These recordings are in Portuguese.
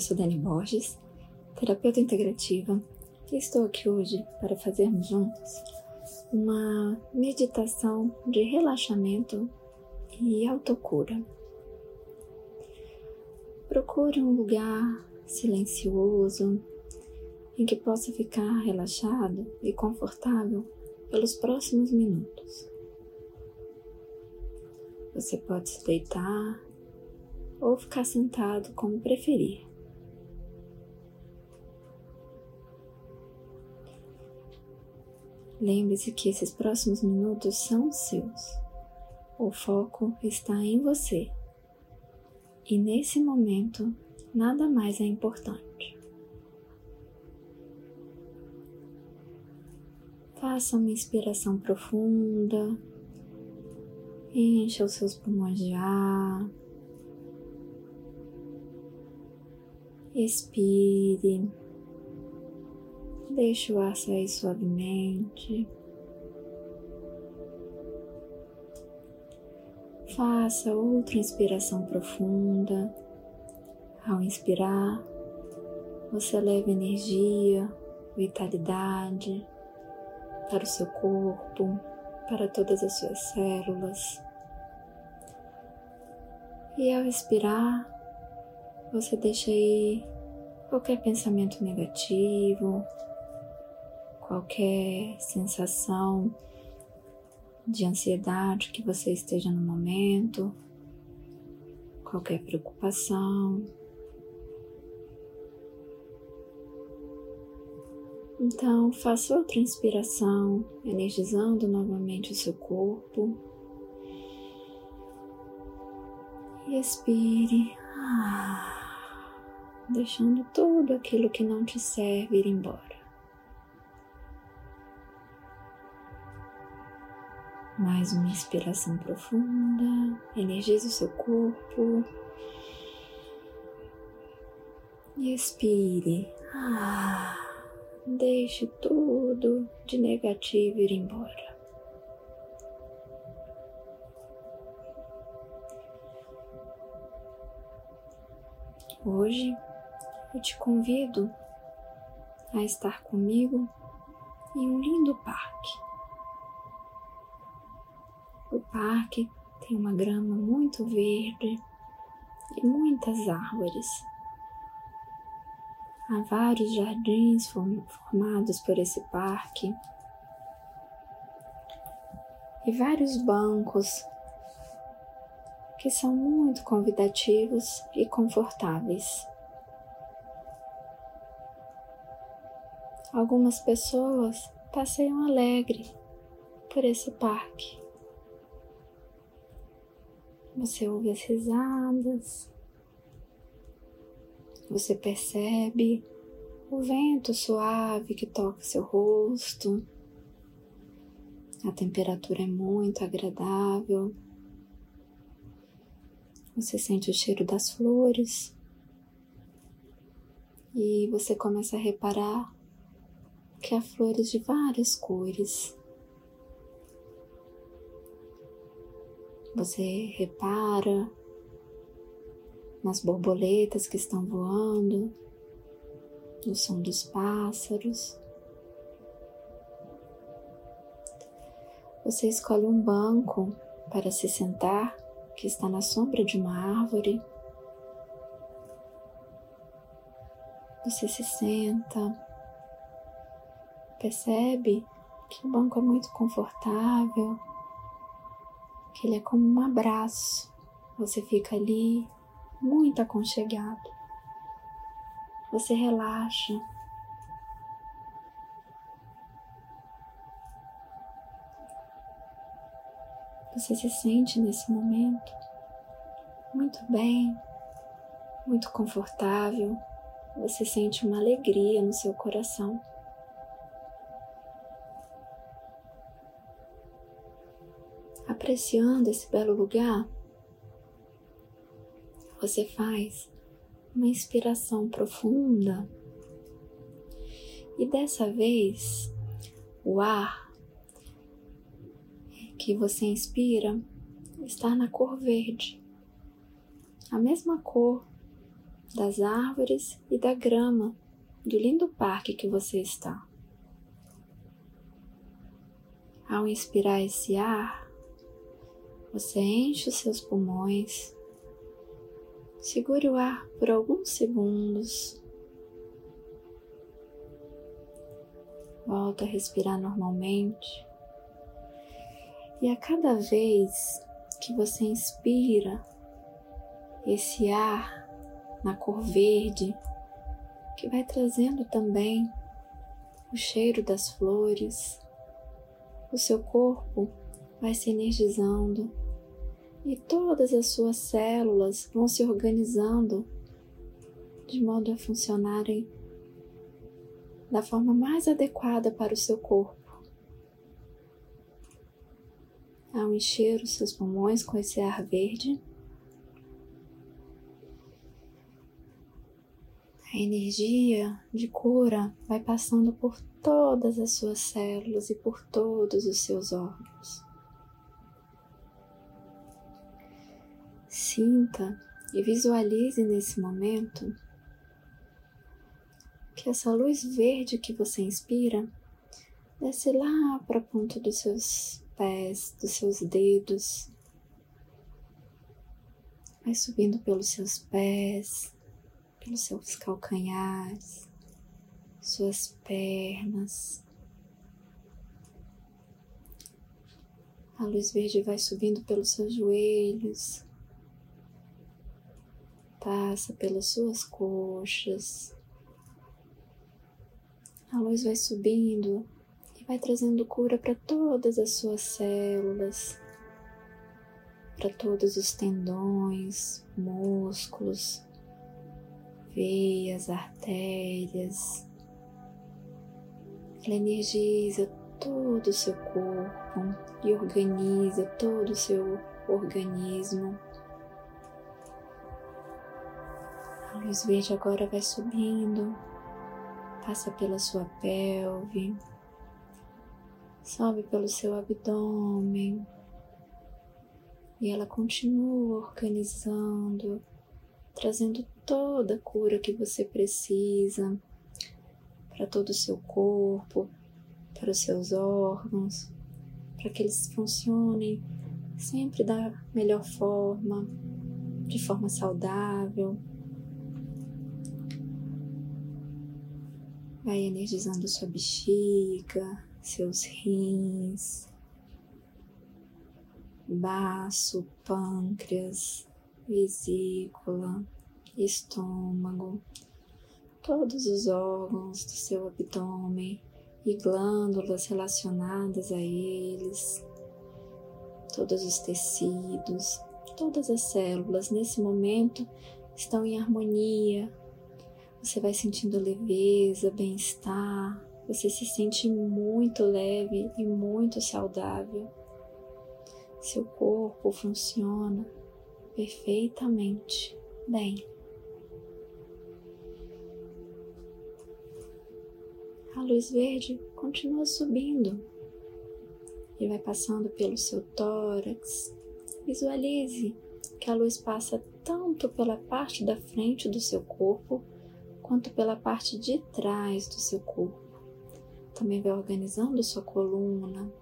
Eu sou Dani Borges, terapeuta integrativa, e estou aqui hoje para fazermos juntos uma meditação de relaxamento e autocura. Procure um lugar silencioso em que possa ficar relaxado e confortável pelos próximos minutos. Você pode se deitar ou ficar sentado como preferir. Lembre-se que esses próximos minutos são seus. O foco está em você. E nesse momento, nada mais é importante. Faça uma inspiração profunda, encha os seus pulmões de ar. Expire. Deixe o ar sair suavemente. Faça outra inspiração profunda. Ao inspirar, você leva energia, vitalidade para o seu corpo, para todas as suas células. E ao expirar, você deixa aí qualquer pensamento negativo, qualquer sensação de ansiedade que você esteja no momento, qualquer preocupação. Então, faça outra inspiração, energizando novamente o seu corpo. E expire. Ah deixando tudo aquilo que não te serve ir embora. Mais uma inspiração profunda, energize o seu corpo e expire. Ah, deixe tudo de negativo ir embora. Hoje eu te convido a estar comigo em um lindo parque. O parque tem uma grama muito verde e muitas árvores. Há vários jardins formados por esse parque e vários bancos que são muito convidativos e confortáveis. Algumas pessoas passeiam alegre por esse parque. Você ouve as risadas, você percebe o vento suave que toca seu rosto. A temperatura é muito agradável. Você sente o cheiro das flores e você começa a reparar que há flores de várias cores. Você repara nas borboletas que estão voando, no som dos pássaros. Você escolhe um banco para se sentar que está na sombra de uma árvore. Você se senta Percebe que o banco é muito confortável, que ele é como um abraço. Você fica ali muito aconchegado. Você relaxa. Você se sente nesse momento muito bem, muito confortável. Você sente uma alegria no seu coração. Apreciando esse belo lugar, você faz uma inspiração profunda e dessa vez o ar que você inspira está na cor verde, a mesma cor das árvores e da grama do lindo parque que você está. Ao inspirar esse ar, você enche os seus pulmões, segure o ar por alguns segundos, volta a respirar normalmente. E a cada vez que você inspira esse ar na cor verde, que vai trazendo também o cheiro das flores, o seu corpo vai se energizando e todas as suas células vão se organizando de modo a funcionarem da forma mais adequada para o seu corpo. Ao encher os seus pulmões com esse ar verde, a energia de cura vai passando por todas as suas células e por todos os seus órgãos. Sinta e visualize nesse momento que essa luz verde que você inspira desce lá para a ponta dos seus pés, dos seus dedos, vai subindo pelos seus pés, pelos seus calcanhares, suas pernas. A luz verde vai subindo pelos seus joelhos, passa pelas suas coxas. A luz vai subindo e vai trazendo cura para todas as suas células, para todos os tendões, músculos, veias, artérias. Ela energiza todo o seu corpo e organiza todo o seu organismo. Luz verde agora vai subindo, passa pela sua pelve, sobe pelo seu abdômen e ela continua organizando, trazendo toda a cura que você precisa para todo o seu corpo, para os seus órgãos, para que eles funcionem sempre da melhor forma, de forma saudável. Vai energizando sua bexiga, seus rins, baço, pâncreas, vesícula, estômago, todos os órgãos do seu abdômen e glândulas relacionadas a eles, todos os tecidos, todas as células nesse momento estão em harmonia. Você vai sentindo leveza, bem-estar, você se sente muito leve e muito saudável. Seu corpo funciona perfeitamente bem. A luz verde continua subindo e vai passando pelo seu tórax. Visualize que a luz passa tanto pela parte da frente do seu corpo quanto pela parte de trás do seu corpo. Também vai organizando sua coluna.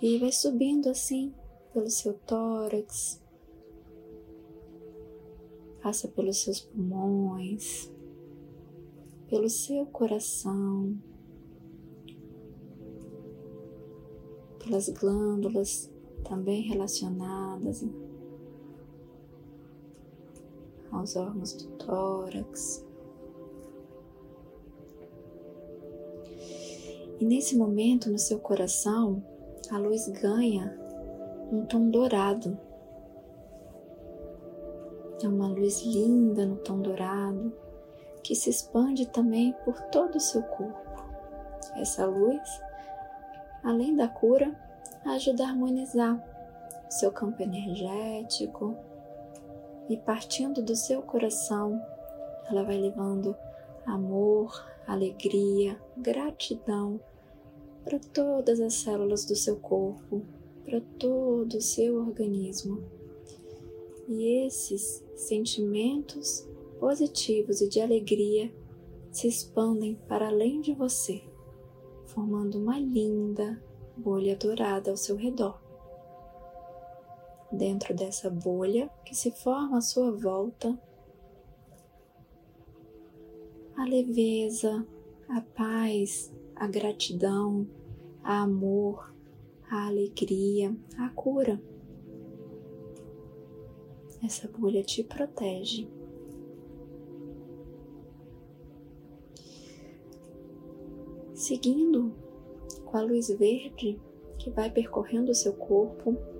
E vai subindo assim pelo seu tórax, passa pelos seus pulmões, pelo seu coração, pelas glândulas também relacionadas aos órgãos do tórax. E nesse momento, no seu coração, a luz ganha um tom dourado. É uma luz linda no tom dourado que se expande também por todo o seu corpo. Essa luz, além da cura, ajuda a harmonizar o seu campo energético e partindo do seu coração, ela vai levando amor, alegria, gratidão para todas as células do seu corpo, para todo o seu organismo. E esses sentimentos positivos e de alegria se expandem para além de você, formando uma linda bolha dourada ao seu redor. Dentro dessa bolha que se forma à sua volta, a leveza, a paz, a gratidão, a amor, a alegria, a cura. Essa bolha te protege. Seguindo com a luz verde que vai percorrendo o seu corpo,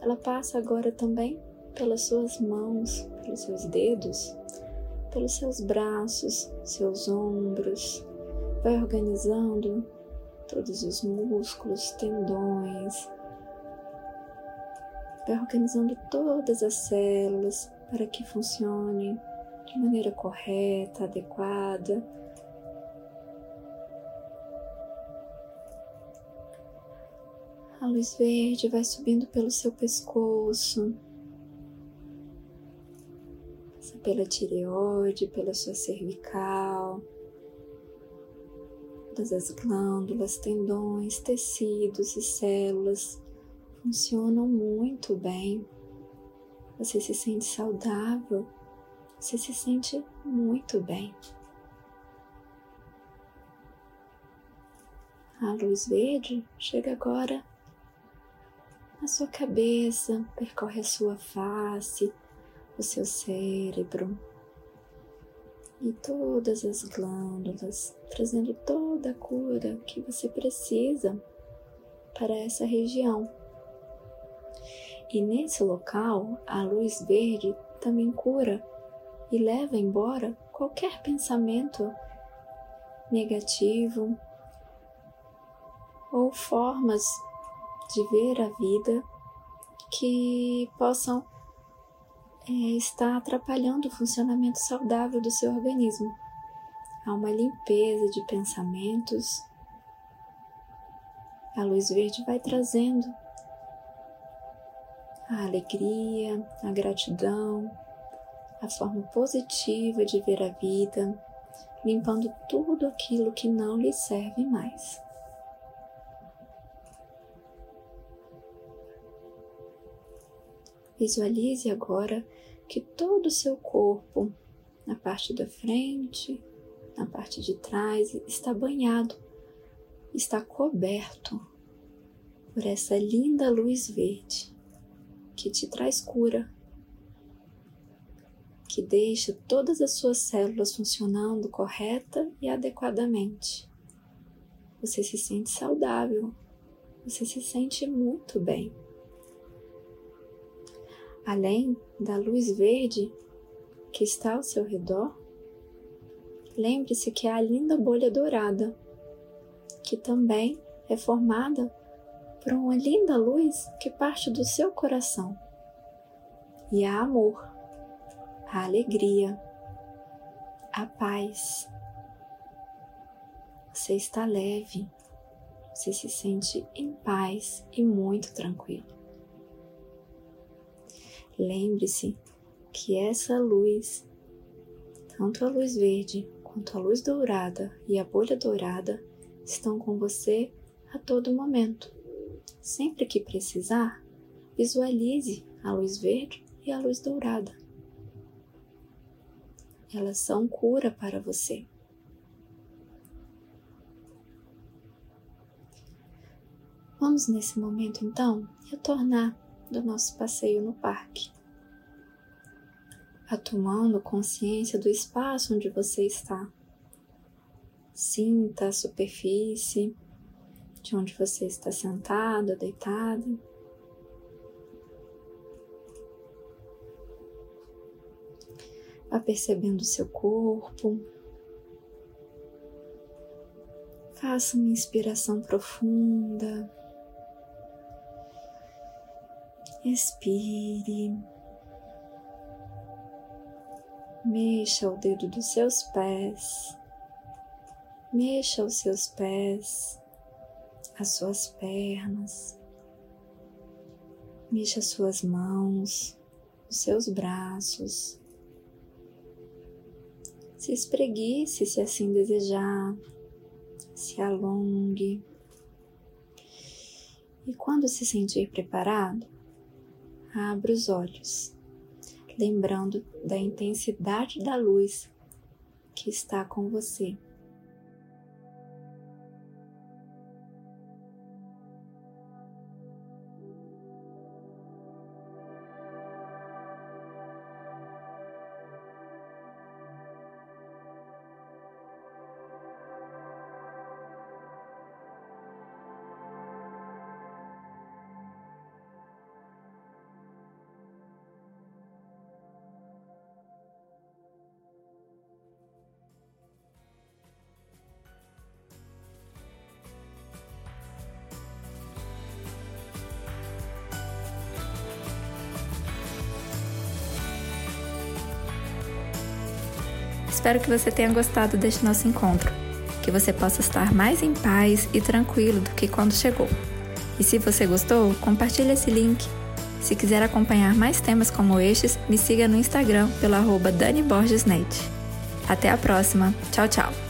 ela passa agora também pelas suas mãos, pelos seus dedos, pelos seus braços, seus ombros, vai organizando todos os músculos, tendões, vai organizando todas as células para que funcionem de maneira correta, adequada. A luz verde vai subindo pelo seu pescoço, pela tireoide, pela sua cervical, todas as glândulas, tendões, tecidos e células funcionam muito bem. Você se sente saudável, você se sente muito bem. A luz verde chega agora na sua cabeça, percorre a sua face, o seu cérebro e todas as glândulas, trazendo toda a cura que você precisa para essa região. E nesse local, a luz verde também cura e leva embora qualquer pensamento negativo ou formas de ver a vida que possam é, está atrapalhando o funcionamento saudável do seu organismo. Há uma limpeza de pensamentos. A luz verde vai trazendo a alegria, a gratidão, a forma positiva de ver a vida, limpando tudo aquilo que não lhe serve mais. Visualize agora que todo o seu corpo, na parte da frente, na parte de trás, está banhado, está coberto por essa linda luz verde que te traz cura, que deixa todas as suas células funcionando correta e adequadamente. Você se sente saudável, você se sente muito bem além da luz verde que está ao seu redor, lembre-se que há a linda bolha dourada, que também é formada por uma linda luz que parte do seu coração. E há amor, a alegria, a paz. Você está leve, você se sente em paz e muito tranquilo. Lembre-se que essa luz, tanto a luz verde quanto a luz dourada e a bolha dourada, estão com você a todo momento. Sempre que precisar, visualize a luz verde e a luz dourada. Elas são cura para você. Vamos nesse momento então retornar do nosso passeio no parque. Atomando consciência do espaço onde você está. Sinta a superfície de onde você está sentado, deitado. Vá percebendo o seu corpo. Faça uma inspiração profunda. Expire. Mexa o dedo dos seus pés. Mexa os seus pés, as suas pernas. Mexa suas mãos, os seus braços. Se espreguice se assim desejar, se alongue. E quando se sentir preparado, abra os olhos, lembrando da intensidade da luz que está com você. Espero que você tenha gostado deste nosso encontro, que você possa estar mais em paz e tranquilo do que quando chegou. E se você gostou, compartilhe esse link. Se quiser acompanhar mais temas como estes, me siga no Instagram pelo arroba Dani Borges Net. Até a próxima. Tchau, tchau.